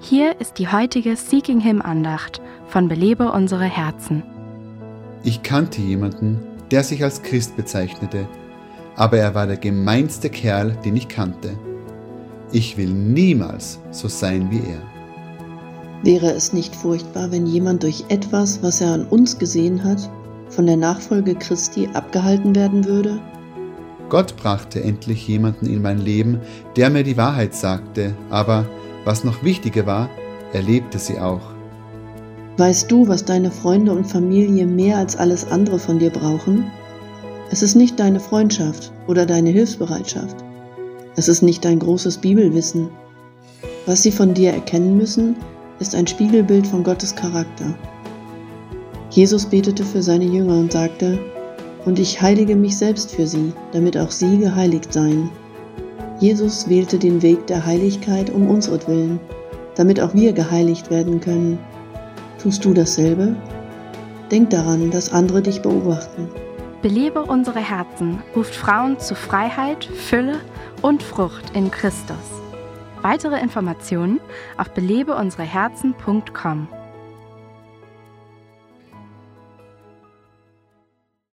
Hier ist die heutige Seeking Him Andacht von Belebe unsere Herzen. Ich kannte jemanden, der sich als Christ bezeichnete, aber er war der gemeinste Kerl, den ich kannte. Ich will niemals so sein wie er. Wäre es nicht furchtbar, wenn jemand durch etwas, was er an uns gesehen hat, von der Nachfolge Christi abgehalten werden würde? Gott brachte endlich jemanden in mein Leben, der mir die Wahrheit sagte, aber was noch wichtiger war, er lebte sie auch. Weißt du, was deine Freunde und Familie mehr als alles andere von dir brauchen? Es ist nicht deine Freundschaft oder deine Hilfsbereitschaft. Es ist nicht dein großes Bibelwissen. Was sie von dir erkennen müssen, ist ein Spiegelbild von Gottes Charakter. Jesus betete für seine Jünger und sagte, und ich heilige mich selbst für sie, damit auch sie geheiligt seien. Jesus wählte den Weg der Heiligkeit um unsretwillen, damit auch wir geheiligt werden können. Tust du dasselbe? Denk daran, dass andere dich beobachten. Belebe unsere Herzen ruft Frauen zu Freiheit, Fülle und Frucht in Christus. Weitere Informationen auf belebeunsereherzen.com.